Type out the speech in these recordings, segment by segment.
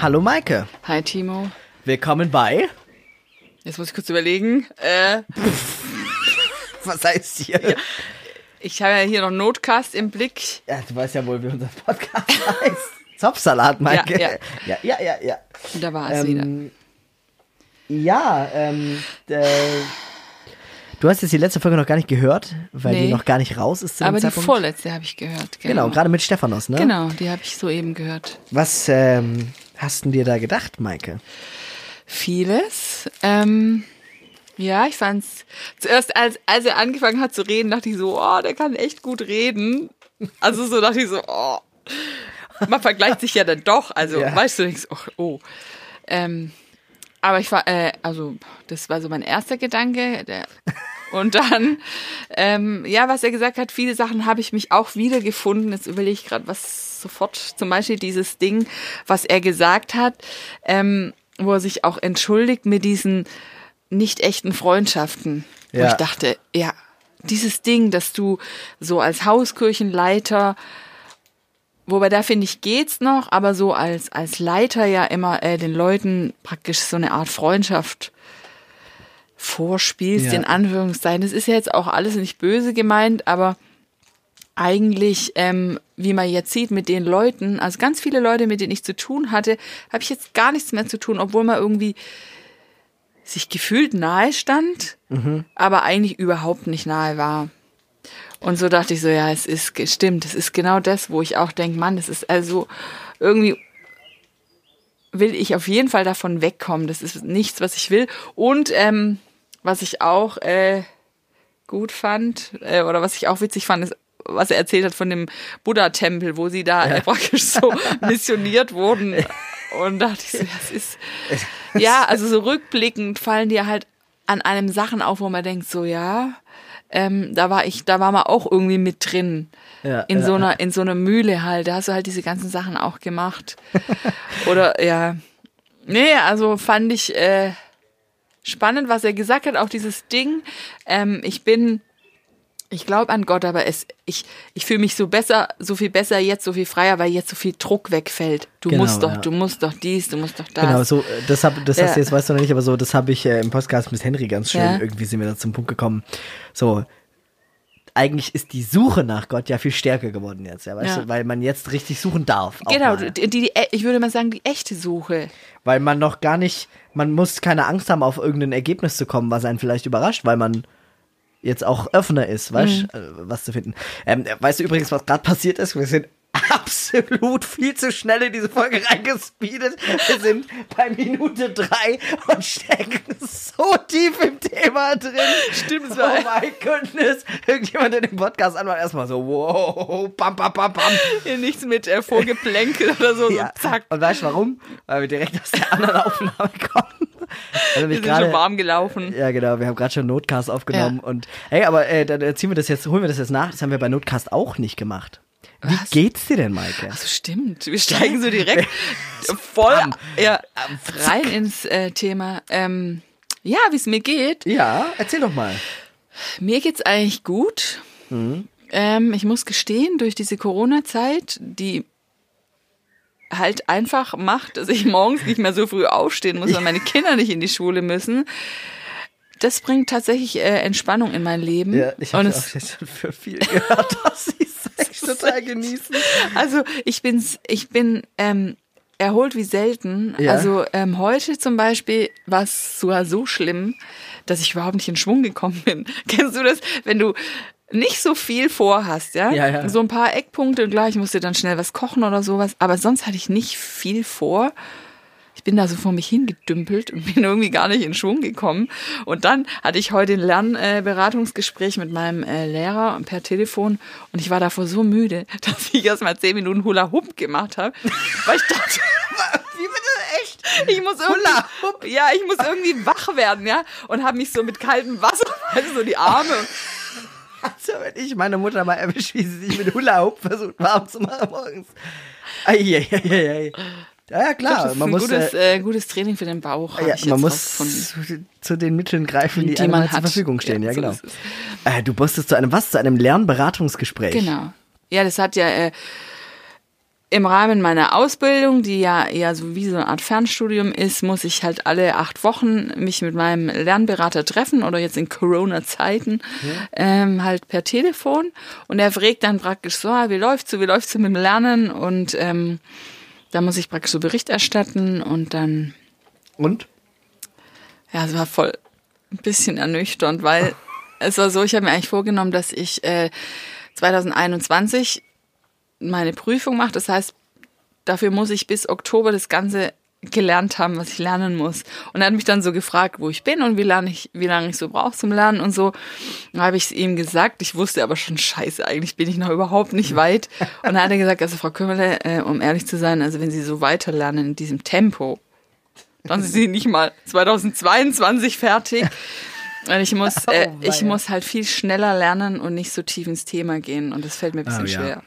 Hallo Maike. Hi Timo. Willkommen bei. Jetzt muss ich kurz überlegen. Äh, Was heißt hier? Ja. ich habe ja hier noch Notcast im Blick. Ja, du weißt ja wohl, wie unser Podcast heißt. Zopfsalat, Maike. Ja, ja, ja, ja. ja. Und da war es wieder. Ähm, ja, ähm, äh, du hast jetzt die letzte Folge noch gar nicht gehört, weil die Nee. noch gar nicht raus ist. Aber die vorletzte habe ich gehört. Genau, Genau, gerade mit Stephanos, ne? Genau, die habe ich soeben gehört. Was ähm, hast du dir da gedacht, Maike? Vieles. Ähm, ja, ich fand's zuerst, als, als er angefangen hat zu reden, dachte ich so, oh, der kann echt gut reden. Also so dachte ich so, oh. Man vergleicht sich ja dann doch. Also, Ja. weißt du, denkst, oh, oh. Ähm, aber ich war, äh, also, das war so mein erster Gedanke. Der, und dann, ähm, ja, was er gesagt hat, viele Sachen habe ich mich auch wiedergefunden. Jetzt überlege ich gerade, was sofort, zum Beispiel dieses Ding, was er gesagt hat, ähm, wo er sich auch entschuldigt mit diesen nicht echten Freundschaften. Wo Ja. ich dachte, ja, dieses Ding, dass du so als Hauskirchenleiter Wobei da finde ich geht's noch, aber so als als Leiter ja immer äh, den Leuten praktisch so eine Art Freundschaft vorspielst Ja. in Anführungszeichen. Das ist ja jetzt auch alles nicht böse gemeint, aber eigentlich, ähm, wie man jetzt sieht mit den Leuten, also ganz viele Leute, mit denen ich zu tun hatte, habe ich jetzt gar nichts mehr zu tun, obwohl man irgendwie sich gefühlt nahe stand, aber eigentlich überhaupt nicht nahe war. Und so dachte ich so, ja, es ist ge- stimmt, es ist genau das, wo ich auch denke, Mann, das ist also irgendwie will ich auf jeden Fall davon wegkommen. Das ist nichts, was ich will. Und ähm, was ich auch äh, gut fand äh, oder was ich auch witzig fand, ist, was er erzählt hat von dem Buddha-Tempel, wo sie da äh, praktisch so missioniert wurden. Und dachte ich so, ja, es ist ja, also so rückblickend fallen dir halt an einem Sachen auf, wo man denkt, so ja, ähm, da war ich, da war man auch irgendwie mit drin. Ja, in ja, so einer, in so einer Mühle halt. Da hast du halt diese ganzen Sachen auch gemacht. Oder ja. Nee, also fand ich äh, spannend, was er gesagt hat, auch dieses Ding. Ähm, ich bin, ich glaube an Gott, aber es, ich, ich fühle mich so besser, so viel besser jetzt, so viel freier, weil jetzt so viel Druck wegfällt. Du Genau, musst doch, ja. du musst doch dies, du musst doch das. Genau, so, das, hab, das hast Ja. du jetzt, weißt du noch nicht, aber so, das habe ich äh, im Podcast mit Henry ganz schön, Ja. irgendwie sind wir da zum Punkt gekommen. So, eigentlich ist die Suche nach Gott ja viel stärker geworden jetzt, ja, weißt du, weil man jetzt richtig suchen darf. Genau, mal. die, die, ich würde mal sagen, die echte Suche. Weil man noch gar nicht, man muss keine Angst haben, auf irgendein Ergebnis zu kommen, was einen vielleicht überrascht, weil man jetzt auch offener ist, weißt Mhm. äh, was zu finden. Ähm, weißt du übrigens, was gerade passiert ist? Wir sind absolut viel zu schnell in diese Folge reingespeedet. Wir sind bei Minute drei und stecken so tief im Thema drin. Stimmt, es Oh my goodness. Irgendjemand in dem Podcast anmacht erstmal so, wow, pam, pam, pam, pam. Hier nichts mit äh, Vorgeplänkel oder so, Ja. so zack. Und weißt du warum? Weil wir direkt aus der anderen Aufnahme kommen. Also Wir sind gerade, schon warm gelaufen. ja, genau, wir haben gerade schon Notcast aufgenommen Ja. und hey, aber äh, dann äh, ziehen wir das jetzt, holen wir das jetzt nach. Das haben wir bei Notcast auch nicht gemacht. Wie Was? geht's dir denn, Maike? Ach so, stimmt. Wir steigen so direkt voll Bam. ja, rein ins äh, Thema. Ähm, ja, wie es mir geht. Ja, erzähl doch mal. Mir geht's eigentlich gut. Mhm. Ähm, ich muss gestehen, durch diese Corona-Zeit, die halt einfach macht, dass ich morgens nicht mehr so früh aufstehen muss, weil meine Kinder nicht in die Schule müssen. Das bringt tatsächlich äh, Entspannung in mein Leben. Ja, ich Und habe auch jetzt schon für viel gehört, dass sie Sex total genießen. Also ich bin's, ich bin ähm, erholt wie selten. Ja. Also ähm, heute zum Beispiel war es sogar so schlimm, dass ich überhaupt nicht in Schwung gekommen bin. Kennst du das, wenn du nicht so viel vorhast, ja? Ja, ja. So ein paar Eckpunkte und gleich musste dann schnell was kochen oder sowas. Aber sonst hatte ich nicht viel vor. Ich bin da so vor mich hingedümpelt und bin irgendwie gar nicht in Schwung gekommen. Und dann hatte ich heute ein Lernberatungsgespräch Beratungsgespräch mit meinem äh, Lehrer per Telefon und ich war davor so müde, dass ich erst mal zehn Minuten Hula Hoop gemacht habe, weil ich dachte, Wie bitte echt? ich muss irgendwie, ja, ich muss irgendwie wach werden, ja, und habe mich so mit kaltem Wasser, also so die Arme. Also, wenn ich meine Mutter mal erwische, wie sie sich mit Hula Hoop versucht warm zu machen morgens. Eieieiei. Ja, ja, klar. das ist man ein muss, gutes, äh, äh, gutes Training für den Bauch. ja, ich man muss zu, zu den Mitteln greifen, die, Die einem man halt zur. Verfügung stehen. Ja, Ja, so genau. es. Äh, du musstest zu einem was? Zu einem Lernberatungsgespräch. Genau. Ja, das hat ja, äh, im Rahmen meiner Ausbildung, die ja eher so wie so eine Art Fernstudium ist, muss ich halt alle acht Wochen mich mit meinem Lernberater treffen oder jetzt in Corona-Zeiten ähm, halt per Telefon. Und er fragt dann praktisch so, ah, wie läuft's so, wie läuft's so mit dem Lernen? Und ähm, da muss ich praktisch so Bericht erstatten und dann, Und? ja, es war voll ein bisschen ernüchternd, weil es war so, ich habe mir eigentlich vorgenommen, dass ich äh, 2021 meine Prüfung mache. Das heißt, dafür muss ich bis Oktober das Ganze gelernt haben, was ich lernen muss. Und er hat mich dann so gefragt, wo ich bin und wie lange ich, wie lange ich so brauche zum Lernen und so. Dann habe ich es ihm gesagt. Ich wusste aber schon, scheiße, eigentlich bin ich noch überhaupt nicht weit. Und dann hat er gesagt, also Frau Kümmerle, äh, um ehrlich zu sein, also wenn Sie so weiterlernen in diesem Tempo, dann sind Sie nicht mal 2022 fertig. Und ich muss, äh, Oh, ich weia. muss halt viel schneller lernen und nicht so tief ins Thema gehen. Und das fällt mir ein bisschen Oh, ja. schwer.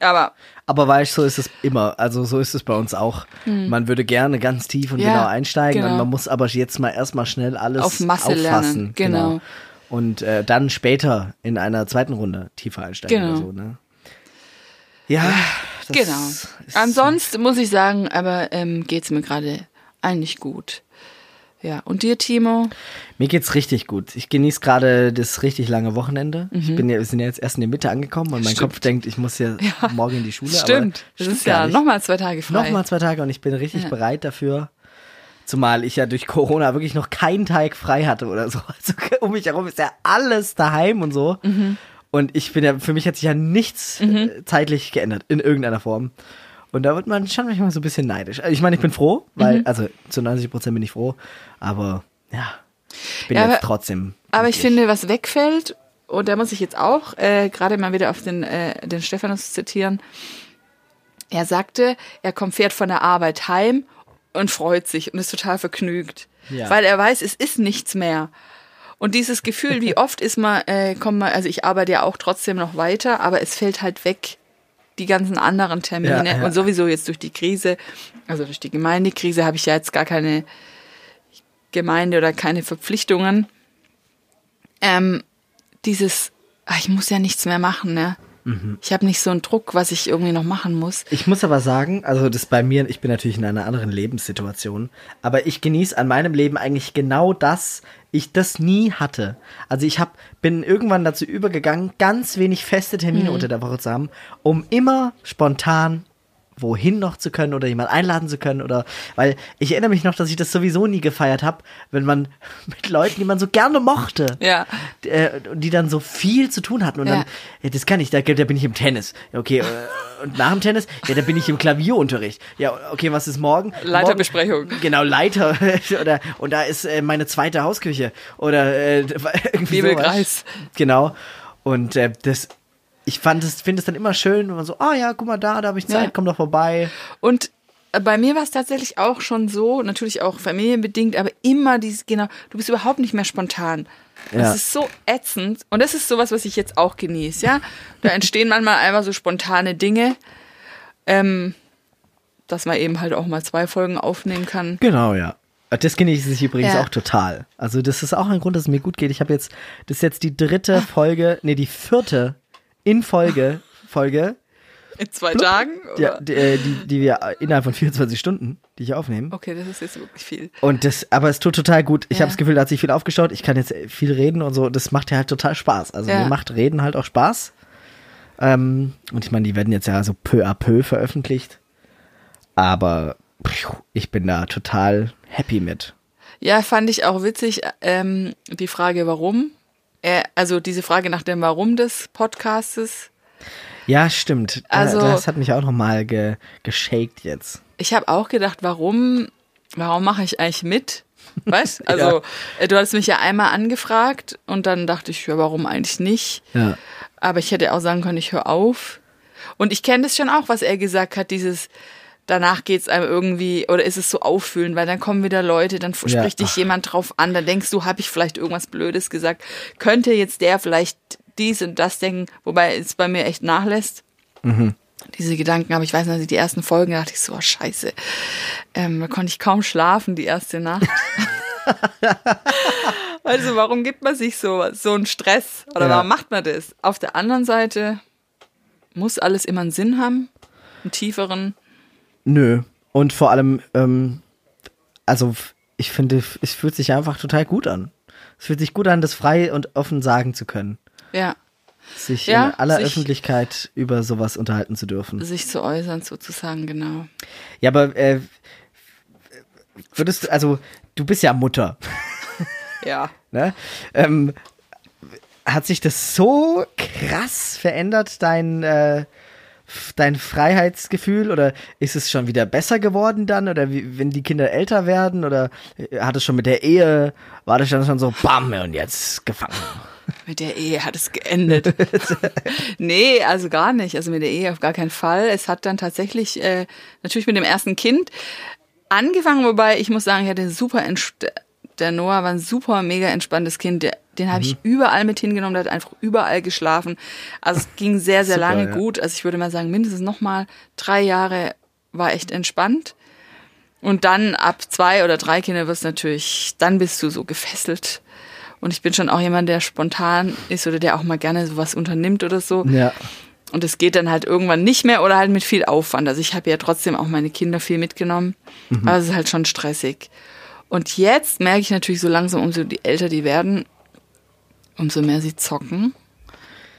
Aber Aber weißt du, so ist es immer. Also so ist es bei uns auch. Man würde gerne ganz tief und Hm. Ja, genau einsteigen genau. und man muss aber jetzt mal erstmal schnell alles Auf Masse auffassen. lernen, genau. Und äh, dann später in einer zweiten Runde tiefer einsteigen Genau. oder so, ne? Ja, genau. Ansonsten muss ich sagen, aber ähm, geht's mir gerade eigentlich gut. Ja. Und dir, Timo? Mir geht's richtig gut. Ich genieße gerade das richtig lange Wochenende. Mhm. Ich bin ja, wir sind ja jetzt erst in der Mitte angekommen und mein Kopf denkt, ich muss ja, morgen in die Schule. Stimmt. Das stimmt ist ja nicht. nochmal zwei Tage frei. Nochmal zwei Tage und ich bin richtig bereit dafür. Zumal ich ja durch Corona wirklich noch keinen Tag frei hatte oder so. Also um mich herum ist ja alles daheim und so. Mhm. Und ich bin ja, für mich hat sich ja nichts äh, zeitlich geändert in irgendeiner Form. Und da wird man schon manchmal so ein bisschen neidisch. Also Ich meine, ich bin froh, weil, Mhm. also zu 90 Prozent bin ich froh, aber ja, ich bin Ja, jetzt aber- trotzdem. Aber ich finde, was wegfällt, und da muss ich jetzt auch äh, gerade mal wieder auf den, äh, den Stephanus zitieren. Er sagte, er kommt fährt von der Arbeit heim und freut sich und ist total vergnügt. Ja. Weil er weiß, es ist nichts mehr. Und dieses Gefühl, wie oft ist man, äh, kommt man, also ich arbeite ja auch trotzdem noch weiter, aber es fällt halt weg, die ganzen anderen Termine. Ja, ja. Und sowieso jetzt durch die Krise, also durch die Gemeindekrise, habe ich ja jetzt gar keine Gemeinde oder keine Verpflichtungen. Ähm, dieses, ach, ich muss ja nichts mehr machen, ne? Mhm. Ich habe nicht so einen Druck, was ich irgendwie noch machen muss. Ich muss aber sagen, also das bei mir, ich bin natürlich in einer anderen Lebenssituation, aber ich genieße an meinem Leben eigentlich genau das, ich das nie hatte. Also ich hab, bin irgendwann dazu übergegangen, ganz wenig feste Termine unter der Woche zu haben, um immer spontan wohin noch zu können oder jemand einladen zu können oder weil ich erinnere mich noch, dass ich das sowieso nie gefeiert habe, wenn man mit Leuten, die man so gerne mochte, Ja. äh, die dann so viel zu tun hatten und Ja. dann, ja, das kann ich, da, da bin ich im Tennis. Okay, äh, und nach dem Tennis, ja, da bin ich im Klavierunterricht. Ja, okay, was ist morgen? Leiterbesprechung. Morgen, genau, Leiter. oder, und da ist äh, meine zweite Hausküche. Oder äh, irgendwie Bibelkreis. sowas. Genau. Und äh, das, ich fand es, finde es dann immer schön, wenn man so, ah ja, guck mal da, da habe ich Zeit, Ja. komm doch vorbei. Und äh, bei mir war es tatsächlich auch schon so, natürlich auch familienbedingt, aber immer dieses, genau, du bist überhaupt nicht mehr spontan. Ja. Das ist so ätzend. Und das ist sowas, was ich jetzt auch genieße, ja. Da entstehen manchmal einfach so spontane Dinge, ähm, dass man eben halt auch mal zwei Folgen aufnehmen kann. Genau, ja. Das genieße ich übrigens Ja. auch total. Also das ist auch ein Grund, dass es mir gut geht. Ich habe jetzt, das ist jetzt die dritte Folge, nee, die vierte in Folge, Folge, In zwei Tagen? ja, Oder? die, äh, die, die wir innerhalb von 24 Stunden, die ich aufnehme. Okay, das ist jetzt wirklich viel. Und das, aber es tut total gut. Ich Ja. habe das Gefühl, da hat sich viel aufgestaut. Ich kann jetzt viel reden und so. Das macht ja halt total Spaß. Also Ja. mir macht Reden halt auch Spaß. Ähm, und ich meine, die werden jetzt ja so peu à peu veröffentlicht. Aber ich bin da total happy mit. Ja, fand ich auch witzig, ähm, die Frage, warum. Äh, also diese Frage nach dem Warum des Podcastes. Ja, stimmt. Also- das hat mich auch nochmal ge geshaked jetzt. Ich habe auch gedacht, warum, warum mache ich eigentlich mit? Weißt? Also, äh, du hattest mich ja einmal angefragt und dann dachte ich, ja, warum eigentlich nicht? Ja. Aber ich hätte auch sagen können, ich höre auf. Und ich kenne das schon auch, was er gesagt hat, dieses danach geht's einem irgendwie oder ist es so auffühlend, weil dann kommen wieder Leute, dann Ja. spricht dich jemand drauf an, dann denkst du, habe ich vielleicht irgendwas Blödes gesagt? Könnte jetzt der vielleicht dies und das denken, wobei es bei mir echt nachlässt. Diese Gedanken, aber ich weiß noch, die ersten Folgen da dachte ich so, oh, scheiße. Ähm, da konnte ich kaum schlafen die erste Nacht. also warum gibt man sich so, so einen Stress? Oder Ja. warum macht man das? Auf der anderen Seite muss alles immer einen Sinn haben. einen tieferen. Nö. Und vor allem, ähm, also ich finde, es fühlt sich einfach total gut an. Es fühlt sich gut an, das frei und offen sagen zu können. Ja. Sich Ja, in aller sich- Öffentlichkeit über sowas unterhalten zu dürfen. Sich zu äußern, sozusagen, genau. Ja, aber äh, würdest du, also du bist ja Mutter, Ja. ne? Ähm, hat sich das so krass verändert, dein, äh, dein Freiheitsgefühl? Oder ist es schon wieder besser geworden dann? Oder wie, wenn die Kinder älter werden? Oder äh, hat es schon mit der Ehe, war das dann schon so, bam, und jetzt gefangen? Mit der Ehe hat es geendet. nee, also gar nicht. Also mit der Ehe auf gar keinen Fall. Es hat dann tatsächlich, äh, natürlich mit dem ersten Kind angefangen, wobei ich muss sagen, ich hatte super, der Noah war ein super, mega entspanntes Kind. Der, den habe ich überall mit hingenommen, der hat einfach überall geschlafen. Also es ging sehr, sehr Super, lange ja. gut. Also ich würde mal sagen, mindestens nochmal drei Jahre war echt entspannt. Und dann ab zwei oder drei Kinder wirst natürlich, dann bist du so gefesselt. Und ich bin schon auch jemand, der spontan ist oder der auch mal gerne sowas unternimmt oder so. Ja. Und es geht dann halt irgendwann nicht mehr oder halt mit viel Aufwand. Also ich habe ja trotzdem auch meine Kinder viel mitgenommen. Aber es ist halt schon stressig. Und jetzt merke ich natürlich so langsam, umso die älter die werden, umso mehr sie zocken,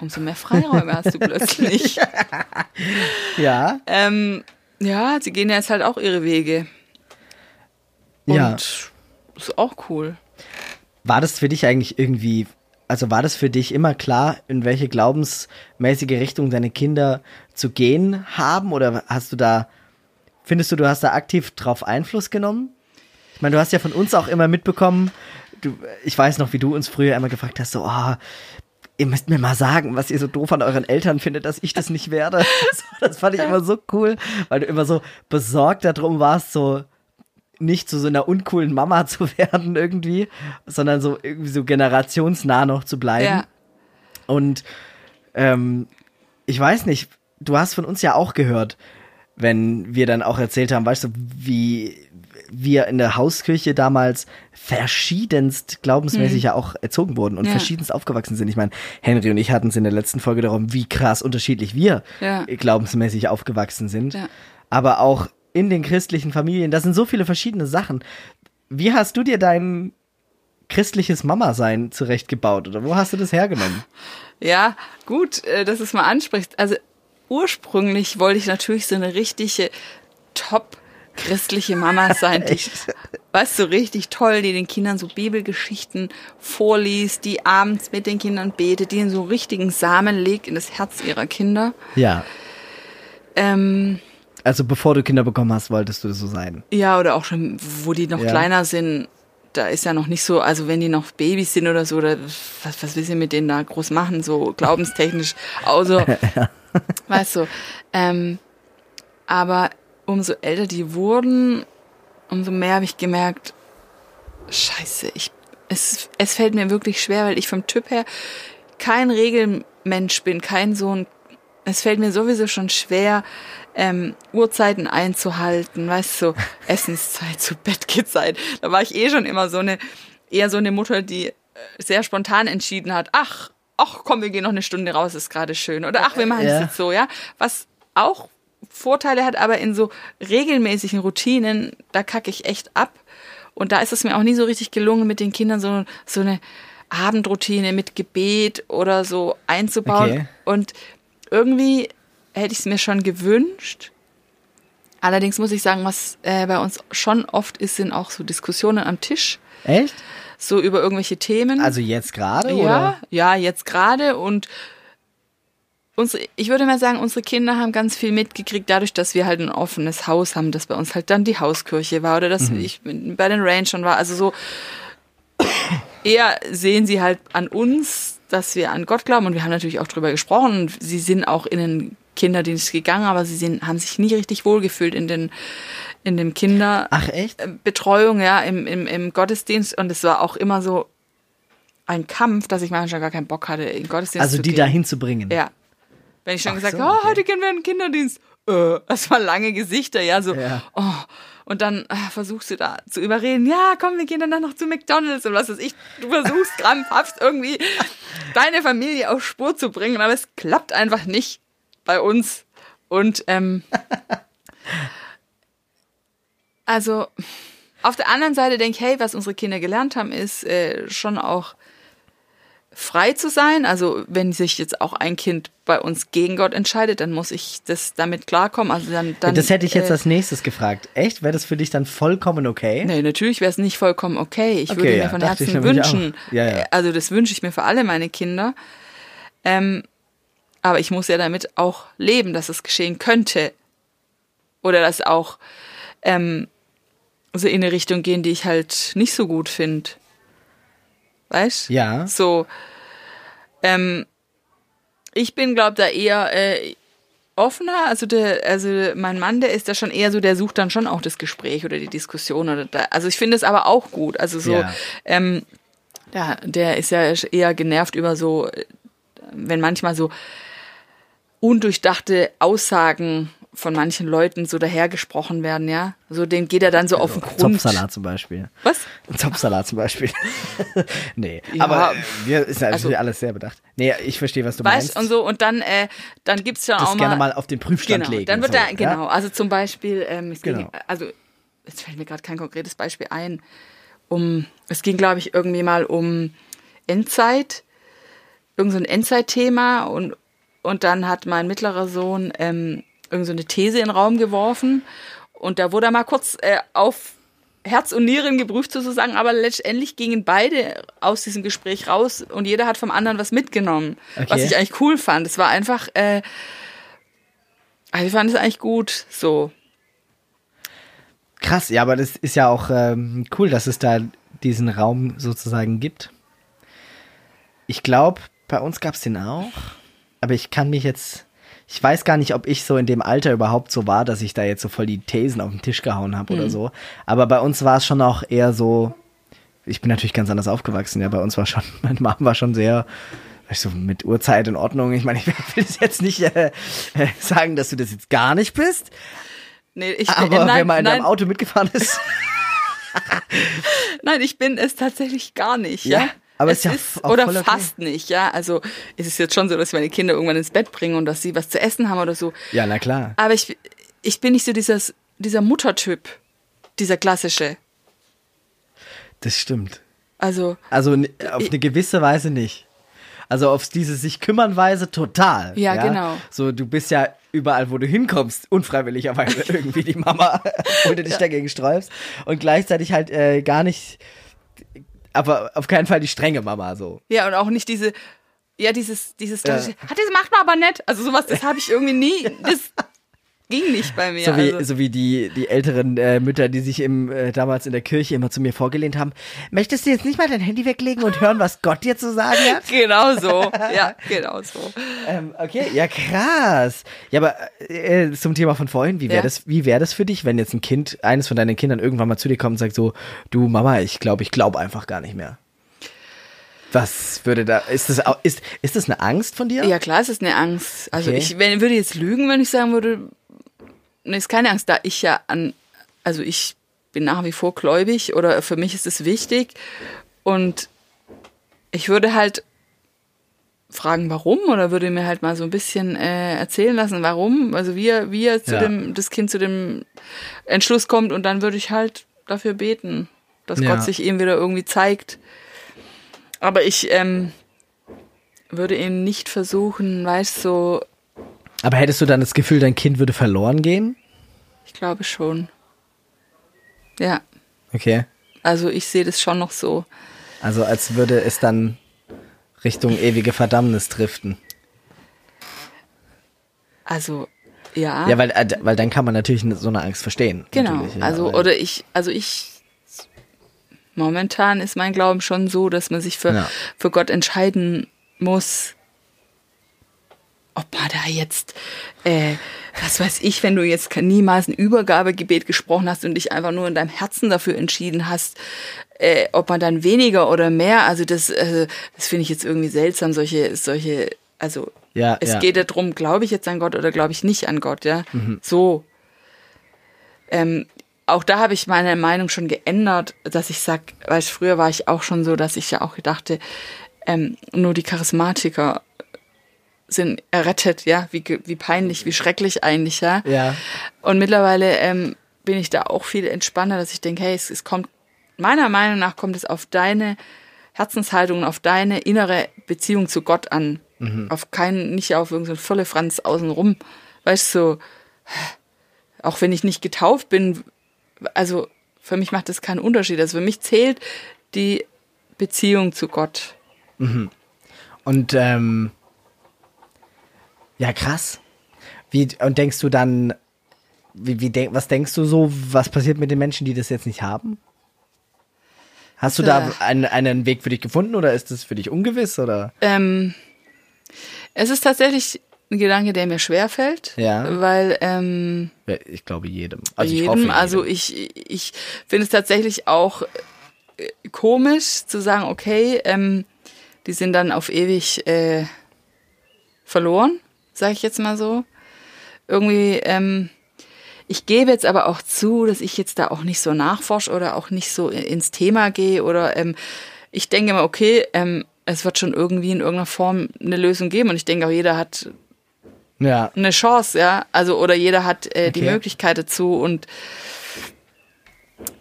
umso mehr Freiräume hast du plötzlich. Ja. ähm, ja, sie gehen ja jetzt halt auch ihre Wege. Und Ja. ist auch cool. War das für dich eigentlich irgendwie, also war das für dich immer klar, in welche glaubensmäßige Richtung deine Kinder zu gehen haben? Oder hast du da, findest du, du hast da aktiv drauf Einfluss genommen? Ich meine, du hast ja von uns auch immer mitbekommen, du, ich weiß noch, wie du uns früher immer gefragt hast, so, oh, ihr müsst mir mal sagen, was ihr so doof an euren Eltern findet, dass ich das nicht werde. Das fand ich immer so cool, weil du immer so besorgt darum warst, so nicht zu so einer uncoolen Mama zu werden irgendwie, sondern so irgendwie so generationsnah noch zu bleiben. Ja. Und ähm, ich weiß nicht, du hast von uns ja auch gehört, wenn wir dann auch erzählt haben, weißt du, wie wir in der Hauskirche damals verschiedenst glaubensmäßig ja auch erzogen wurden und Ja. verschiedenst aufgewachsen sind. Ich meine, Henry und ich hatten es in der letzten Folge darum, wie krass unterschiedlich wir Ja. glaubensmäßig aufgewachsen sind. Ja. Aber auch in den christlichen Familien, das sind so viele verschiedene Sachen. Wie hast du dir dein christliches Mama-Sein zurechtgebaut oder wo hast du das hergenommen? Ja, gut, äh, dass du es mal ansprichst. Also ursprünglich wollte ich natürlich so eine richtige top christliche Mama sein, die, weißt du, richtig toll, die den Kindern so Bibelgeschichten vorliest, die abends mit den Kindern betet, die ihnen so richtigen Samen legt in das Herz ihrer Kinder. Ja, Ähm, also bevor du Kinder bekommen hast, wolltest du so sein. Ja, oder auch schon, wo die noch Ja. kleiner sind, da ist ja noch nicht so, also wenn die noch Babys sind oder so, oder was, was will sie mit denen da groß machen, so glaubenstechnisch, außer, weißt du, ähm, aber umso älter die wurden, umso mehr habe ich gemerkt, scheiße, ich, es, es fällt mir wirklich schwer, weil ich vom Typ her kein Regelmensch bin, kein so ein, es fällt mir sowieso schon schwer, ähm, Uhrzeiten einzuhalten, weißt du, so Essenszeit, zu Bettgehzeit. Da war ich eh schon immer so eine, eher so eine Mutter, die äh, sehr spontan entschieden hat, ach, ach komm, wir gehen noch eine Stunde raus, ist gerade schön. Oder ach, wir machen es Ja. jetzt so, ja. Was auch Vorteile hat, aber in so regelmäßigen Routinen, da kacke ich echt ab. Und da ist es mir auch nie so richtig gelungen, mit den Kindern so, so eine Abendroutine mit Gebet oder so einzubauen. Okay. Und irgendwie hätte ich es mir schon gewünscht. Allerdings muss ich sagen, was äh, bei uns schon oft ist, sind auch so Diskussionen am Tisch, Echt? so über irgendwelche Themen. Also jetzt gerade ja, oder? ja, jetzt gerade und unsere, ich würde mal sagen, unsere Kinder haben ganz viel mitgekriegt, dadurch, dass wir halt ein offenes Haus haben, dass bei uns halt dann die Hauskirche war oder dass ich bei den Rangern war. Also so eher sehen sie halt an uns, dass wir an Gott glauben und wir haben natürlich auch drüber gesprochen und sie sind auch in den Kinderdienst gegangen, aber sie sind, haben sich nie richtig wohlgefühlt in den in dem Kinder Ach echt? Betreuung, ja, im, im, im Gottesdienst und es war auch immer so ein Kampf, dass ich manchmal gar keinen Bock hatte, in Gottesdienst Also zu die gehen. dahin zu bringen. Ja. Wenn ich schon Ach gesagt so, habe, oh, okay. heute gehen wir in den Kinderdienst. Äh, das waren lange Gesichter, ja, so. Ja. Oh. Und dann äh, versuchst du da zu überreden, ja, komm, wir gehen danach noch zu McDonalds und was weiß ich. Du versuchst krampfhaft irgendwie deine Familie auf Spur zu bringen, aber es klappt einfach nicht bei uns. Und ähm, also auf der anderen Seite denke ich, hey, was unsere Kinder gelernt haben, ist äh, schon auch frei zu sein. Also wenn sich jetzt auch ein Kind bei uns gegen Gott entscheidet, dann muss ich das damit klarkommen. Also dann, dann das hätte ich jetzt äh, als nächstes gefragt. Echt? Wäre das für dich dann vollkommen okay? Nee, natürlich wäre es nicht vollkommen okay. Ich Okay, würde mir ja, von Herzen wünschen. Ja, ja. äh, Also das wünsche ich mir für alle meine Kinder. Ähm, aber ich muss ja damit auch leben, dass es geschehen könnte. Oder dass auch ähm, so in eine Richtung gehen, die ich halt nicht so gut finde. Weißt? Ja. So. Ähm, ich bin, glaube da eher äh, offener. Also der, also mein Mann, der ist da schon eher so, der sucht dann schon auch das Gespräch oder die Diskussion oder da. Also ich finde es aber auch gut. Also so, Ja. ähm, ja, der ist ja eher genervt über so, äh, wenn manchmal so undurchdachte Aussagen von manchen Leuten so dahergesprochen werden, ja. So, dem geht er dann so auf den Grund. Zopfsalat zum Beispiel. Was? Zopfsalat zum Beispiel. nee, Ja, aber äh, wir ist ja also- natürlich alles sehr bedacht. Nee, ich verstehe, was du Weißt meinst. und so, und dann, äh, dann gibt's ja auch gerne mal. mal auf den Prüfstand genau, legen. dann wird so, da, genau, Ja? also zum Beispiel, ähm, es ging, Genau. also, jetzt fällt mir gerade kein konkretes Beispiel ein, um, es ging, glaube ich, irgendwie mal um Endzeit, irgend so ein Endzeitthema und, und dann hat mein mittlerer Sohn ähm, irgend so eine These in den Raum geworfen und da wurde er mal kurz äh, auf Herz und Nieren geprüft sozusagen, aber letztendlich gingen beide aus diesem Gespräch raus und jeder hat vom anderen was mitgenommen, was Okay. ich eigentlich cool fand. Es war einfach, äh, also ich fand es eigentlich gut so. Krass, ja, aber das ist ja auch ähm, cool, dass es da diesen Raum sozusagen gibt. Ich glaube, bei uns gab es den auch, aber ich kann mich jetzt, ich weiß gar nicht, ob ich so in dem Alter überhaupt so war, dass ich da jetzt so voll die Thesen auf den Tisch gehauen habe Mhm. oder so. Aber bei uns war es schon auch eher so, ich bin natürlich ganz anders aufgewachsen, ja, bei uns war schon, meine Mom war schon sehr, du, mit Uhrzeit in Ordnung. Ich meine, ich will jetzt jetzt nicht äh, äh, sagen, dass du das jetzt gar nicht bist, Nee, ich aber bin, nein, wenn man in nein, deinem Auto mitgefahren ist. nein, ich bin es tatsächlich gar nicht, Ja, ja. Aber es ist ja ist oder okay. fast nicht, ja. Also es ist jetzt schon so, dass ich meine Kinder irgendwann ins Bett bringe und dass sie was zu essen haben oder so. Ja, na klar. Aber ich, ich bin nicht so dieses, dieser Muttertyp, dieser klassische. Das stimmt. Also, Also n- auf Ich- eine gewisse Weise nicht. Also auf diese sich kümmern Weise total. Ja, genau. So, du bist ja überall, wo du hinkommst, unfreiwilligerweise irgendwie die Mama, wo du dich dagegen sträubst. Und gleichzeitig halt äh, gar nicht, aber auf keinen Fall die strenge Mama so. ja, und auch nicht diese, ja, dieses, dieses, Ja. hat das macht man aber nett. Also sowas, das habe ich irgendwie nie, das ging nicht bei mir. So wie, also. so wie die, die älteren äh, Mütter, die sich im, äh, damals in der Kirche immer zu mir vorgelehnt haben. Möchtest du jetzt nicht mal dein Handy weglegen und hören, was Gott dir zu sagen hat? Genau so, ja, genau so. Ähm, okay, ja krass. Ja, aber äh, zum Thema von vorhin, wie wäre Ja. das, wie wäre das für dich, wenn jetzt ein Kind, eines von deinen Kindern irgendwann mal zu dir kommt und sagt so, du Mama, ich glaube, ich glaube einfach gar nicht mehr. Was würde da, ist das, ist, ist das eine Angst von dir? Ja, klar, es ist eine Angst. Also Okay. ich wenn, würde jetzt lügen, wenn ich sagen würde, nee, ist keine Angst, da ich ja an, also ich bin nach wie vor gläubig oder für mich ist es wichtig und ich würde halt fragen, warum oder würde mir halt mal so ein bisschen äh, erzählen lassen, warum, also wie er, wie er zu Ja. dem, das Kind zu dem Entschluss kommt und dann würde ich halt dafür beten, dass Ja. Gott sich ihm wieder irgendwie zeigt. Aber ich ähm, würde ihm nicht versuchen, weißt du, so, Aber hättest du dann das Gefühl, dein Kind würde verloren gehen? ich glaube schon. Ja, Okay. also ich sehe das schon noch so. Also als würde es dann Richtung ewige Verdammnis driften. Also, ja. Ja, weil, äh, weil dann kann man natürlich so eine Angst verstehen. Genau, ja, also oder ich, also ich, momentan ist mein Glauben schon so, dass man sich für, Ja. für Gott entscheiden muss, ob man da jetzt, äh, was weiß ich, wenn du jetzt niemals ein Übergabegebet gesprochen hast und dich einfach nur in deinem Herzen dafür entschieden hast, äh, ob man dann weniger oder mehr, also das, äh, das finde ich jetzt irgendwie seltsam, solche, solche, also Ja, es ja. geht ja darum, glaube ich jetzt an Gott oder glaube ich nicht an Gott, ja. Mhm. So. Ähm, auch da habe ich meine Meinung schon geändert, dass ich sag, weil früher war ich auch schon so, dass ich ja auch dachte, ähm, nur die Charismatiker sind errettet, ja, wie, wie peinlich, wie schrecklich eigentlich, ja. Ja. Und mittlerweile ähm, bin ich da auch viel entspannter, dass ich denke, hey, es, es kommt, meiner Meinung nach kommt es auf deine Herzenshaltung, auf deine innere Beziehung zu Gott an. Auf keinen, nicht auf irgendeinen volle Franz außenrum. Weißt du, so, auch wenn ich nicht getauft bin, also für mich macht das keinen Unterschied. Also für mich zählt die Beziehung zu Gott. Und ähm, ja, krass. Wie, und denkst du dann, wie, wie denk, was denkst du so, was passiert mit den Menschen, die das jetzt nicht haben? Hast du da Äh. einen, einen Weg für dich gefunden oder ist das für dich ungewiss? Oder? Ähm, es ist tatsächlich ein Gedanke, der mir schwerfällt, Ja. weil ähm, Ich glaube jedem. Also ich jedem, hoffe jedem. also ich, ich finde es tatsächlich auch äh, komisch zu sagen, okay, ähm, die sind dann auf ewig äh, verloren, sage ich jetzt mal so. Irgendwie, ähm, ich gebe jetzt aber auch zu, dass ich jetzt da auch nicht so nachforsche oder auch nicht so ins Thema gehe oder ähm, ich denke mal, okay, ähm, es wird schon irgendwie in irgendeiner Form eine Lösung geben und ich denke auch, jeder hat ja. eine Chance, ja. Also, oder jeder hat äh, die Okay. Möglichkeit dazu und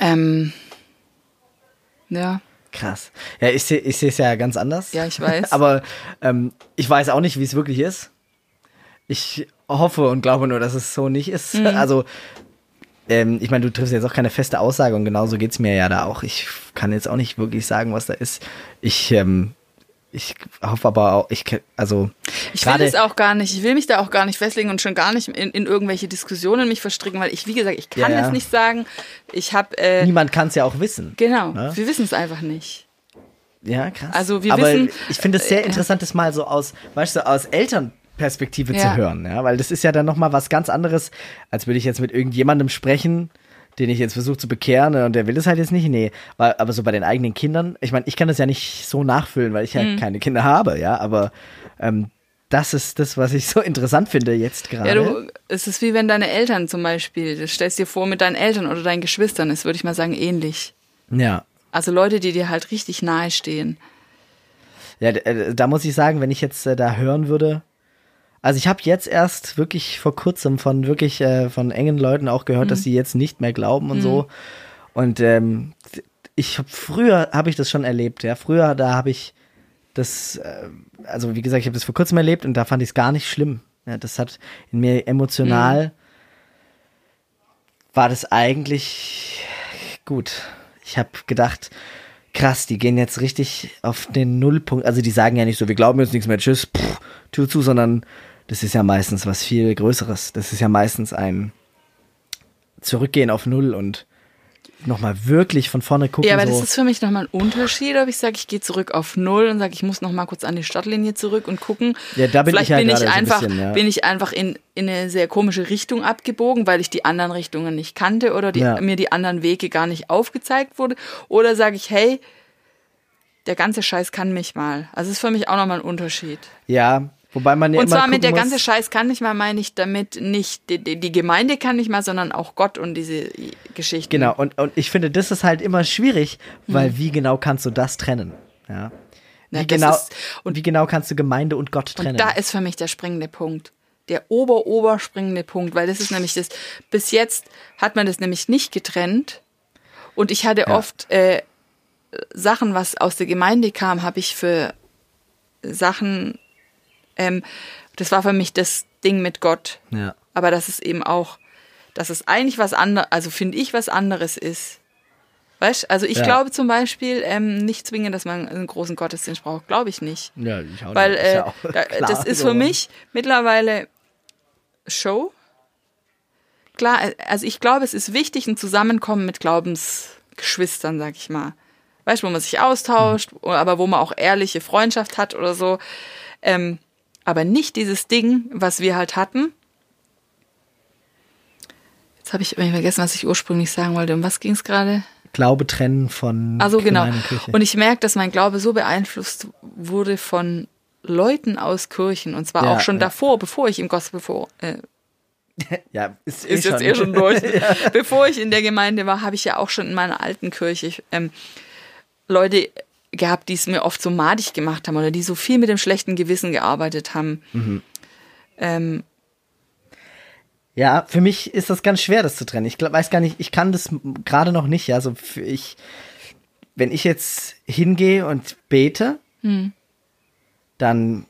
ähm, ja, Krass. Ja, ich sehe ich es ja ganz anders. Ja, ich weiß. Aber ähm, ich weiß auch nicht, wie es wirklich ist. Ich hoffe und glaube nur, dass es so nicht ist. Mhm. Also, ähm, ich meine, du triffst jetzt auch keine feste Aussage und genauso geht es mir ja da auch. Ich kann jetzt auch nicht wirklich sagen, was da ist. Ich, ähm, ich hoffe aber auch, ich, also, ich will es auch gar nicht, ich will mich da auch gar nicht festlegen und schon gar nicht in, in irgendwelche Diskussionen mich verstricken, weil ich, wie gesagt, ich kann Ja, ja. es nicht sagen. Ich habe, äh, niemand kann es ja auch wissen. genau, Ne? wir wissen es einfach nicht. Ja, krass. Also wir Aber wissen- ich finde es sehr äh, interessant, das mal so aus, weißt du, aus Elternperspektive zu Ja. hören, ja, weil das ist ja dann nochmal was ganz anderes, als würde ich jetzt mit irgendjemandem sprechen, den ich jetzt versuche zu bekehren ne, und der will es halt jetzt nicht, nee, weil, aber so bei den eigenen Kindern, ich meine, ich kann das ja nicht so nachfüllen, weil ich ja Mhm. keine Kinder habe, ja, aber ähm, das ist das, was ich so interessant finde jetzt gerade. Ja, du, es ist wie wenn deine Eltern zum Beispiel, du stellst dir vor mit deinen Eltern oder deinen Geschwistern, ist, würde ich mal sagen, ähnlich. ja. Also Leute, die dir halt richtig nahe stehen. Ja, äh, da muss ich sagen, wenn ich jetzt äh, da hören würde, also ich habe jetzt erst wirklich vor kurzem von wirklich äh, von engen Leuten auch gehört, dass sie jetzt nicht mehr glauben und so. Und ähm, ich habe früher habe ich das schon erlebt, ja. Früher da habe ich das, äh, also wie gesagt, ich habe das vor kurzem erlebt und da fand ich es gar nicht schlimm. Ja, das hat in mir emotional war das eigentlich gut. Ich habe gedacht, krass, die gehen jetzt richtig auf den Nullpunkt. Also die sagen ja nicht so, wir glauben jetzt nichts mehr, tschüss, pff, Tür zu, sondern das ist ja meistens was viel Größeres. Das ist ja meistens ein Zurückgehen auf Null und nochmal wirklich von vorne gucken. Ja, aber so. das ist für mich nochmal ein Unterschied, ob ich sage, ich gehe zurück auf Null und sage, ich muss nochmal kurz an die Startlinie zurück und gucken. Ja, da bin Vielleicht ich ja bin ich gerade so ein einfach, bisschen, ja. bin ich einfach in, in eine sehr komische Richtung abgebogen, weil ich die anderen Richtungen nicht kannte oder die, Ja. mir die anderen Wege gar nicht aufgezeigt wurde. Oder sage ich, hey, der ganze Scheiß kann mich mal. Also ist für mich auch nochmal ein Unterschied. ja, wobei man ja Und zwar mit der ganze Scheiß kann nicht mal, meine ich damit nicht, die, die Gemeinde kann nicht mal, sondern auch Gott und diese Geschichten. Genau, und, und ich finde, das ist halt immer schwierig, weil wie genau kannst du das trennen? Ja. Wie, das genau, ist- und wie genau kannst du Gemeinde und Gott trennen? Und da ist für mich der springende Punkt. Der ober, ober springende Punkt, weil das ist nämlich das, bis jetzt hat man das nämlich nicht getrennt. Und ich hatte Ja. oft äh, Sachen, was aus der Gemeinde kam, habe ich für Sachen, ähm, das war für mich das Ding mit Gott. ja. Aber das ist eben auch, dass es eigentlich was anderes, also finde ich, was anderes ist. Weißt also ich Ja. glaube zum Beispiel ähm, nicht zwingend, dass man einen großen Gottesdienst braucht. Glaube ich nicht. Ja, ich auch Weil nicht. Äh, ja da, klar das ist so. für mich mittlerweile Show. Klar, äh, also ich glaube, es ist wichtig, ein Zusammenkommen mit Glaubensgeschwistern, sag ich mal. Weißt du, wo man sich austauscht, Mhm. aber wo man auch ehrliche Freundschaft hat oder so. Ähm, aber nicht dieses Ding, was wir halt hatten. Jetzt habe ich vergessen, was ich ursprünglich sagen wollte. Um was ging es gerade? Glaube trennen von Also genau. Kirche. Und ich merke, dass mein Glaube so beeinflusst wurde von Leuten aus Kirchen. Und zwar Ja, auch schon ja. davor, bevor ich im Gospel vor, äh, ja, ist, ist jetzt eh schon durch. Bevor ich in der Gemeinde war, habe ich ja auch schon in meiner alten Kirche ähm, Leute gehabt, die es mir oft so madig gemacht haben oder die so viel mit dem schlechten Gewissen gearbeitet haben. Ähm, Ja, für mich ist das ganz schwer, das zu trennen. Ich glaub, weiß gar nicht, ich kann das gerade noch nicht. Ja, so für ich, wenn ich jetzt hingehe und bete, dann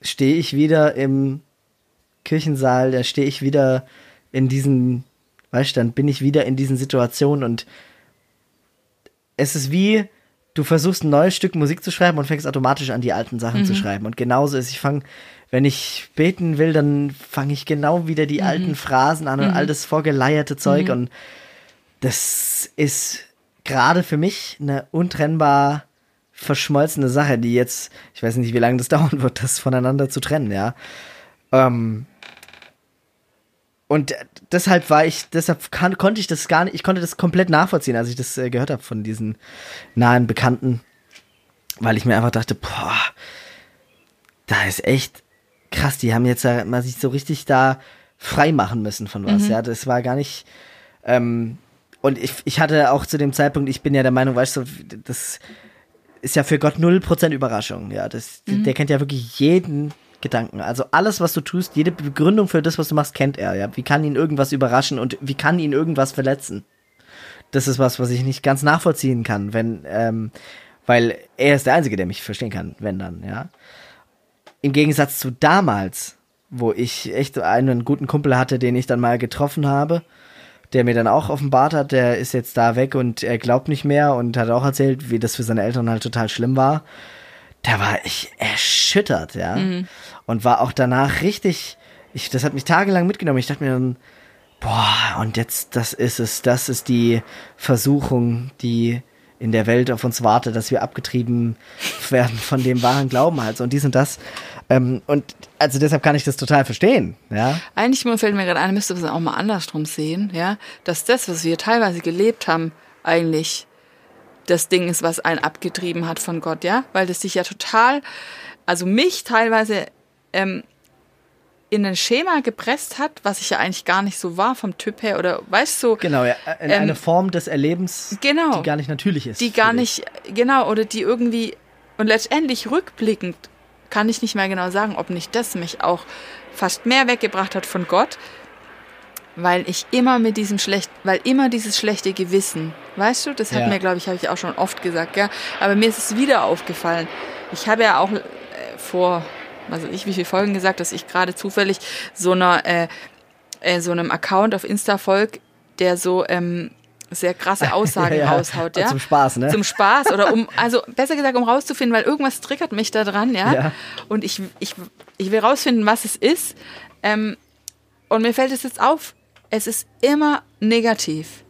stehe ich wieder im Kirchensaal, da stehe ich wieder in diesen, weißt du, dann bin ich wieder in diesen Situationen und es ist wie, du versuchst ein neues Stück Musik zu schreiben und fängst automatisch an, die alten Sachen zu schreiben. Und genauso ist, ich fange, wenn ich beten will, dann fange ich genau wieder die alten Phrasen an und all das vorgeleierte Zeug. Und das ist gerade für mich eine untrennbar verschmolzene Sache, die jetzt, ich weiß nicht, wie lange das dauern wird, das voneinander zu trennen, ja. Ähm, und deshalb war ich, deshalb kann, konnte ich das gar nicht, ich konnte das komplett nachvollziehen, als ich das äh, gehört habe von diesen nahen Bekannten, weil ich mir einfach dachte, boah, da ist echt krass, die haben jetzt ja mal sich so richtig da frei machen müssen von was, ja, das war gar nicht, ähm, und ich, ich hatte auch zu dem Zeitpunkt, ich bin ja der Meinung, weißt du, das ist ja für Gott 0% Überraschung, ja, das, der kennt ja wirklich jeden Gedanken. Also alles, was du tust, jede Begründung für das, was du machst, kennt er. Ja, wie kann ihn irgendwas überraschen und wie kann ihn irgendwas verletzen? Das ist was, was ich nicht ganz nachvollziehen kann, wenn, ähm, weil er ist der Einzige, der mich verstehen kann, wenn dann, ja. Im Gegensatz zu damals, wo ich echt einen guten Kumpel hatte, den ich dann mal getroffen habe, der mir dann auch offenbart hat, der ist jetzt da weg und er glaubt nicht mehr und hat auch erzählt, wie das für seine Eltern halt total schlimm war da war ich erschüttert, ja. Und war auch danach richtig, ich, das hat mich tagelang mitgenommen. Ich dachte mir dann, boah, und jetzt, das ist es, das ist die Versuchung, die in der Welt auf uns wartet, dass wir abgetrieben werden von dem wahren Glauben halt so und dies und das. Ähm, und also deshalb kann ich das total verstehen, ja. Eigentlich fällt mir gerade ein, müsste man auch mal andersrum sehen, ja, dass das, was wir teilweise gelebt haben, eigentlich das Ding ist, was einen abgetrieben hat von Gott, ja, weil das sich ja total, also mich teilweise ähm, in ein Schema gepresst hat, was ich ja eigentlich gar nicht so war vom Typ her oder weißt du, Genau, ja, in Ähm, eine Form des Erlebens, genau. die gar nicht natürlich ist. die gar nicht, genau, oder die irgendwie, und letztendlich rückblickend kann ich nicht mehr genau sagen, ob nicht das mich auch fast mehr weggebracht hat von Gott, weil ich immer mit diesem schlecht, weil immer dieses schlechte Gewissen, weißt du, das hat Ja. mir, glaube ich, habe ich auch schon oft gesagt, ja, aber mir ist es wieder aufgefallen. Ich habe ja auch äh, vor, also ich wie viele Folgen gesagt, dass ich gerade zufällig so einer, äh, äh, so einem Account auf Insta folg, der so ähm, sehr krasse Aussagen Ja, ja. raushaut, ja. Zum Spaß, ne? Zum Spaß oder um, also besser gesagt, um rauszufinden, weil irgendwas triggert mich da dran, ja. Ja. Und ich, ich, ich will rausfinden, was es ist. Ähm, und mir fällt es jetzt auf, es ist immer negativ.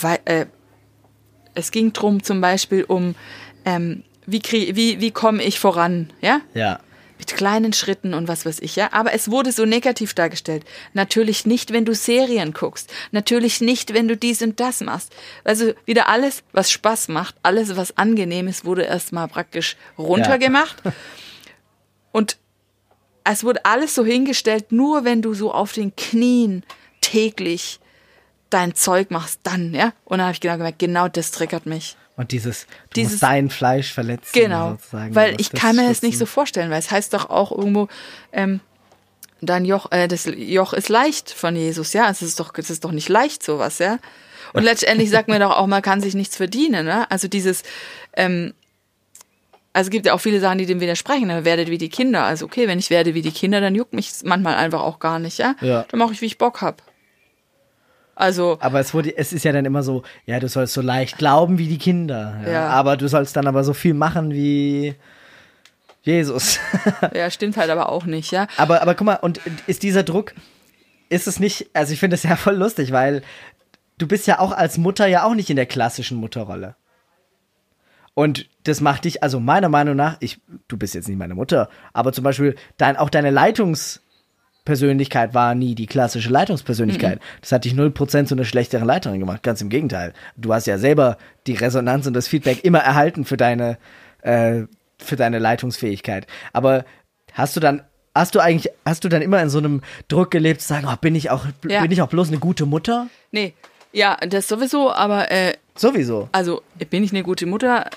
Weil, äh, es ging drum zum Beispiel um, ähm, wie, wie, wie komme ich voran, ja? Ja. mit kleinen Schritten und was weiß ich, ja. Aber es wurde so negativ dargestellt. Natürlich nicht, wenn du Serien guckst. Natürlich nicht, wenn du dies und das machst. Also wieder alles, was Spaß macht, alles, was angenehm ist, wurde erstmal praktisch runtergemacht. Und es wurde alles so hingestellt, nur wenn du so auf den Knien täglich dein Zeug machst, dann, ja. Und dann habe ich genau gemerkt, genau das triggert mich. Und dieses, Dieses- dein Fleisch verletzen. Genau, sozusagen. weil ich kann mir das schützen. nicht so vorstellen, weil es heißt doch auch irgendwo, ähm, dein Joch, äh, das Joch ist leicht von Jesus, ja, es ist doch, es ist doch nicht leicht sowas, ja. Und letztendlich sagt mir doch auch, man kann sich nichts verdienen, ne? Also dieses, ähm, also es gibt ja auch viele Sachen, die dem widersprechen. Ne? Werdet wie die Kinder. Also okay, wenn ich werde wie die Kinder, dann juckt mich manchmal einfach auch gar nicht, ja. Ja. Dann mache ich, wie ich Bock hab. Also Aber es wurde, es ist ja dann immer so, ja, du sollst so leicht glauben wie die Kinder. Ja, Ja. Aber du sollst dann aber so viel machen wie Jesus. ja, stimmt halt aber auch nicht, ja. aber, aber guck mal, und ist dieser Druck, ist es nicht, also ich finde es ja voll lustig, weil du bist ja auch als Mutter ja auch nicht in der klassischen Mutterrolle. Und das macht dich, also meiner Meinung nach, ich, du bist jetzt nicht meine Mutter, aber zum Beispiel dein, auch deine Leitungspersönlichkeit war nie die klassische Leitungspersönlichkeit. Das hat dich 0% zu einer schlechteren Leiterin gemacht. Ganz im Gegenteil. Du hast ja selber die Resonanz und das Feedback immer erhalten für deine, äh, für deine Leitungsfähigkeit. Aber hast du dann, hast du eigentlich, hast du dann immer in so einem Druck gelebt, zu sagen, oh, bin ich auch, Ja. bin ich auch bloß eine gute Mutter? Nee, ja, das sowieso, aber äh, Sowieso. also bin ich eine gute Mutter?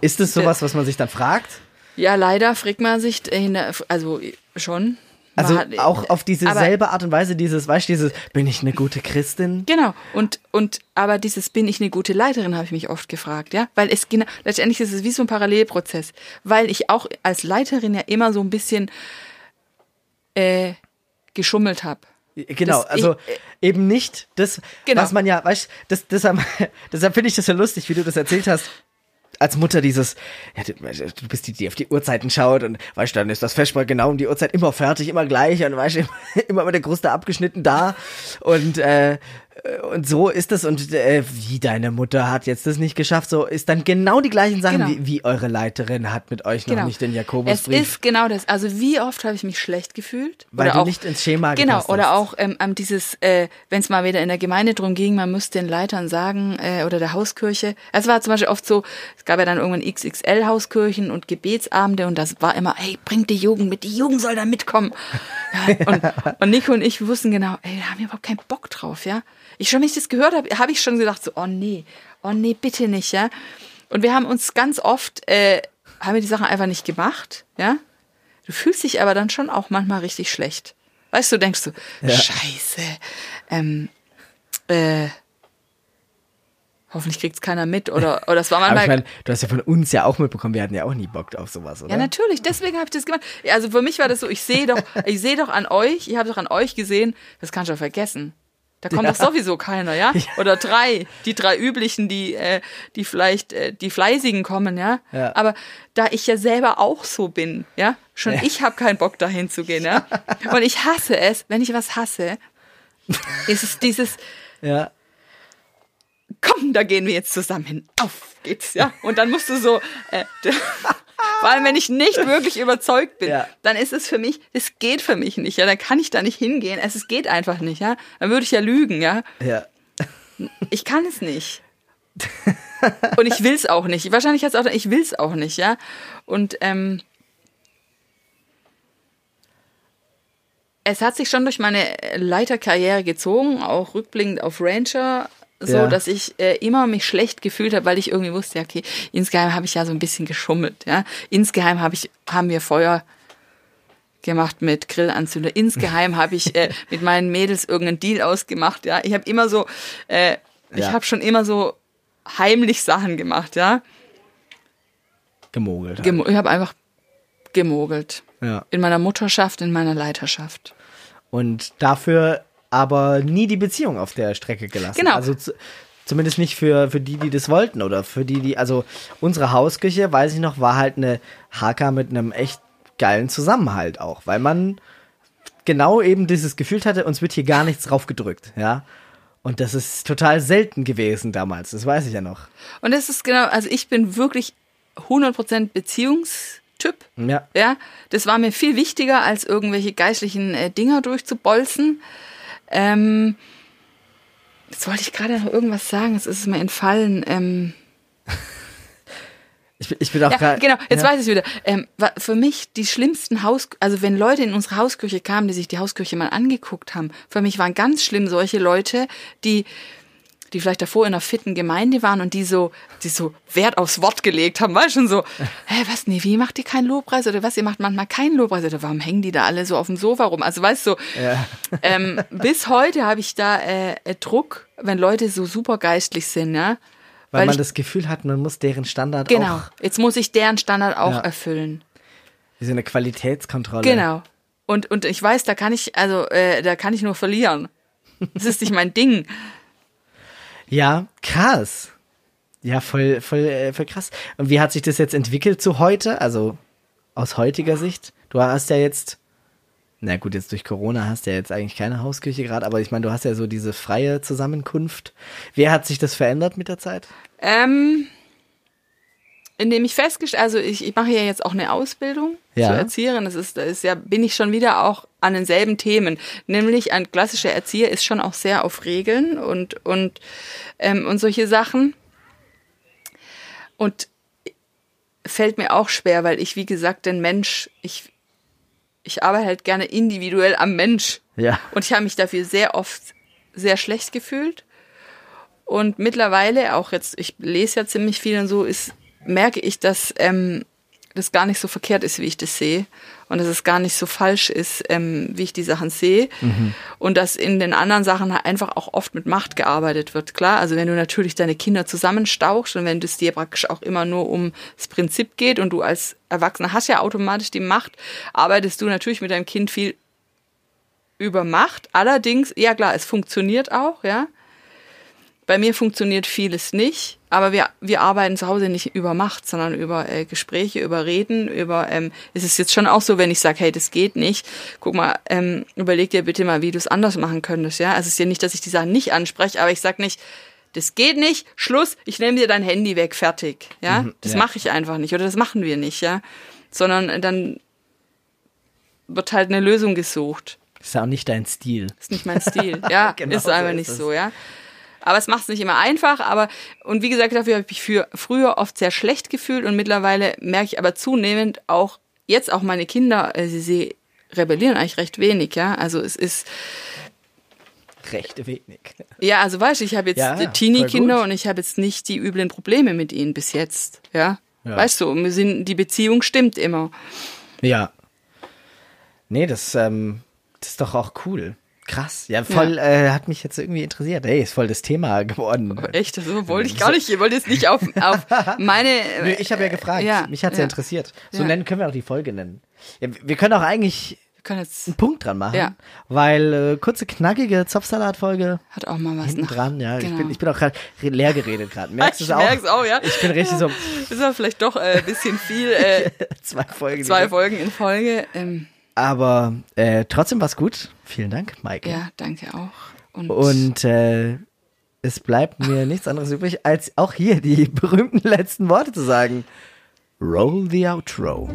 Ist es sowas, was man sich dann fragt? Ja, leider fragt man sich, der, also schon. Also hat- auch auf diese aber- selbe Art und Weise, dieses, weißt du, dieses, bin ich eine gute Christin? Genau. Und, und, aber dieses bin ich eine gute Leiterin, habe ich mich oft gefragt, ja. Weil es genau, letztendlich ist es wie so ein Parallelprozess. Weil ich auch als Leiterin ja immer so ein bisschen äh, geschummelt habe. Genau, Das- also ich- eben nicht das, Genau. was man ja, weißt du, das, deshalb, deshalb finde ich das so lustig, wie du das erzählt hast. Als Mutter dieses, ja, du, du bist die, die auf die Uhrzeiten schaut und weißt du, dann ist das Festmahl genau um die Uhrzeit immer fertig, immer gleich und weißt du, immer, immer mit der Kruste abgeschnitten da. Und äh, und so ist das und äh, wie deine Mutter hat jetzt das nicht geschafft, so ist dann genau die gleichen Sachen Genau. wie, wie eure Leiterin hat mit euch noch nicht den Es Jakobusbrief. ist genau das. Also wie oft habe ich mich schlecht gefühlt? Weil oder du auch, nicht ins Schema Genau, oder auch ähm, ähm, dieses, äh, wenn es mal wieder in der Gemeinde drum ging, man müsste den Leitern sagen, äh, oder der Hauskirche. Es war zum Beispiel oft so, es gab ja dann irgendwann XXL-Hauskirchen und Gebetsabende und das war immer, hey, bringt die Jugend mit, die Jugend soll da mitkommen. Ja, und, und Nico und ich wussten genau, ey, da haben wir überhaupt keinen Bock drauf, ja. Ich schon, wenn ich das gehört habe, habe ich schon gedacht, so, oh nee, oh nee, bitte nicht, ja. Und wir haben uns ganz oft, äh, haben wir die Sachen einfach nicht gemacht, ja. Du fühlst dich aber dann schon auch manchmal richtig schlecht. Weißt du, denkst du, scheiße, ähm, äh, hoffentlich kriegt's keiner mit oder, oder das war manchmal. ich meine, du hast ja von uns ja auch mitbekommen, wir hatten ja auch nie Bock auf sowas, oder? Ja, natürlich, deswegen habe ich das gemacht. Ja, Also für mich war das so, ich sehe doch, ich sehe doch an euch, ich habe doch an euch gesehen, das kannst du doch vergessen. Da kommt Ja. doch sowieso keiner, ja? Oder drei, die drei üblichen, die, äh, die vielleicht, äh, die fleißigen kommen, ja? Ja. Aber da ich ja selber auch so bin, ja, schon ich habe keinen Bock dahin zu gehen, ja? Und ich hasse es, wenn ich was hasse, ist es dieses, Ja. komm, da gehen wir jetzt zusammen hin. Auf geht's, ja. Und dann musst du so, äh, vor allem wenn ich nicht wirklich überzeugt bin, Ja. dann ist es für mich, es geht für mich nicht, ja. Dann kann ich da nicht hingehen. Es, es geht einfach nicht, ja. Dann würde ich ja lügen, ja. Ja. Ich kann es nicht. Und ich will's auch nicht. Wahrscheinlich jetzt auch, ich will's auch nicht, ja. Und ähm, es hat sich schon durch meine Leiterkarriere gezogen, auch rückblickend auf Rancher, so Ja. dass ich äh, immer mich schlecht gefühlt habe, weil ich irgendwie wusste, okay, insgeheim habe ich ja so ein bisschen geschummelt, ja. Insgeheim habe ich, haben wir Feuer gemacht mit Grillanzünder. Insgeheim habe ich äh, mit meinen Mädels irgendeinen Deal ausgemacht, ja. Ich habe immer so, äh, ich Ja. habe schon immer so heimlich Sachen gemacht, ja. Gemogelt. halt. Gemo ich habe einfach gemogelt. ja. In meiner Mutterschaft, in meiner Leiterschaft. Und dafür aber nie die Beziehung auf der Strecke gelassen. Genau. Also zu, zumindest nicht für, für die, die das wollten oder für die, die, also unsere Hausküche, weiß ich noch, war halt eine Haka mit einem echt geilen Zusammenhalt auch, weil man genau eben dieses Gefühl hatte, uns wird hier gar nichts drauf gedrückt, ja. Und das ist total selten gewesen damals, das weiß ich ja noch. Und das ist genau, also ich bin wirklich 100% Beziehungstyp. Ja. Ja, das war mir viel wichtiger, als irgendwelche geistlichen äh, Dinger durchzubolzen. Ähm, jetzt wollte ich gerade noch irgendwas sagen, jetzt ist es mir entfallen. Ähm, Ich, bin- ich bin auch ja, gerade. genau, jetzt ja. weiß ich wieder. Ähm, für mich die schlimmsten Haus, also wenn Leute in unsere Hausküche kamen, die sich die Hausküche mal angeguckt haben, für mich waren ganz schlimm solche Leute, die die vielleicht davor in einer fitten Gemeinde waren und die so, die so Wert aufs Wort gelegt haben, weißt du, schon so, hä, was, nee, wie macht ihr keinen Lobpreis oder was, ihr macht manchmal keinen Lobpreis oder warum hängen die da alle so auf dem Sofa rum? Also weißt du, Ja. ähm, bis heute habe ich da äh, äh, Druck, wenn Leute so super geistlich sind, ja. Weil, Weil man ich- das Gefühl hat, man muss deren Standard Genau, auch jetzt muss ich deren Standard auch Ja. erfüllen. wie so eine Qualitätskontrolle. Genau. Und, und ich weiß, da kann ich, also, äh, da kann ich nur verlieren. Das ist nicht mein Ding. Ja, krass. Ja, voll, voll, äh, voll krass. Und wie hat sich das jetzt entwickelt zu heute? Also aus heutiger Sicht? Du hast ja jetzt, na gut, jetzt durch Corona hast du ja jetzt eigentlich keine Hausküche gerade, aber ich meine, du hast ja so diese freie Zusammenkunft. Wie hat sich das verändert mit der Zeit? Ähm, indem ich festgestellt, also ich, ich mache ja jetzt auch eine Ausbildung Ja. zur Erzieherin. Das ist, das ist ja, bin ich schon wieder auch an denselben Themen. Nämlich ein klassischer Erzieher ist schon auch sehr auf Regeln und, und, ähm, und solche Sachen. Und fällt mir auch schwer, weil ich, wie gesagt, den Mensch, ich, ich arbeite halt gerne individuell am Mensch. Ja. Und ich habe mich dafür sehr oft sehr schlecht gefühlt. Und mittlerweile, auch jetzt, ich lese ja ziemlich viel und so, ist, merke ich, dass ähm, das gar nicht so verkehrt ist, wie ich das sehe. Und dass es gar nicht so falsch ist, ähm, wie ich die Sachen sehe. Mhm. Und dass in den anderen Sachen einfach auch oft mit Macht gearbeitet wird. Klar, also wenn du natürlich deine Kinder zusammenstauchst und wenn es dir praktisch auch immer nur um das Prinzip geht und du als Erwachsener hast ja automatisch die Macht, arbeitest du natürlich mit deinem Kind viel über Macht. Allerdings, ja klar, es funktioniert auch, ja. Bei mir funktioniert vieles nicht, aber wir, wir arbeiten zu Hause nicht über Macht, sondern über äh, Gespräche, über Reden, über, ähm, es ist jetzt schon auch so, wenn ich sage, hey, das geht nicht, guck mal, ähm, überleg dir bitte mal, wie du es anders machen könntest, ja. Also es ist ja nicht, dass ich die Sachen nicht anspreche, aber ich sag nicht, das geht nicht, Schluss, ich nehme dir dein Handy weg, fertig, ja. Mhm, das ja. mache ich einfach nicht oder das machen wir nicht, ja. Sondern dann wird halt eine Lösung gesucht. Ist auch nicht dein Stil. Ist nicht mein Stil, ja. genau ist einfach so ist nicht so, ja. Aber es macht es nicht immer einfach. Aber und wie gesagt, dafür habe ich mich für früher oft sehr schlecht gefühlt und mittlerweile merke ich aber zunehmend auch jetzt auch meine Kinder, äh, sie, sie rebellieren eigentlich recht wenig, ja. Also es ist recht wenig. Ja, also weißt du, ich habe jetzt ja, Teenie-Kinder und ich habe jetzt nicht die üblen Probleme mit ihnen bis jetzt, ja. ja. Weißt du, wir sind, die Beziehung stimmt immer. Ja. Nee, das, ähm, das ist doch auch cool. Krass, ja, voll, ja. Äh, hat mich jetzt irgendwie interessiert. Hey, ist voll das Thema geworden. Echt, das wollte ich gar nicht. Ich wollte jetzt nicht auf, auf meine. Nö, ich habe ja gefragt. Ja, mich hat's ja, ja interessiert. So nennen können wir auch die Folge nennen. Ja, wir können auch eigentlich können jetzt einen Punkt dran machen, ja. weil äh, kurze knackige Zopfsalat-Folge hat auch mal was hinten dran. Ja, genau. ich bin ich bin auch gerade leer geredet gerade. Merkst du es auch? Merk's auch, ja. Ich bin richtig so. Das war vielleicht doch äh, ein bisschen viel. Äh, zwei Folgen. Zwei Folgen in Folge. Ähm, aber äh, trotzdem war es gut. Vielen Dank, Maike. Ja, danke auch. Und, Und äh, es bleibt mir nichts anderes übrig, als auch hier die berühmten letzten Worte zu sagen. Roll the outro.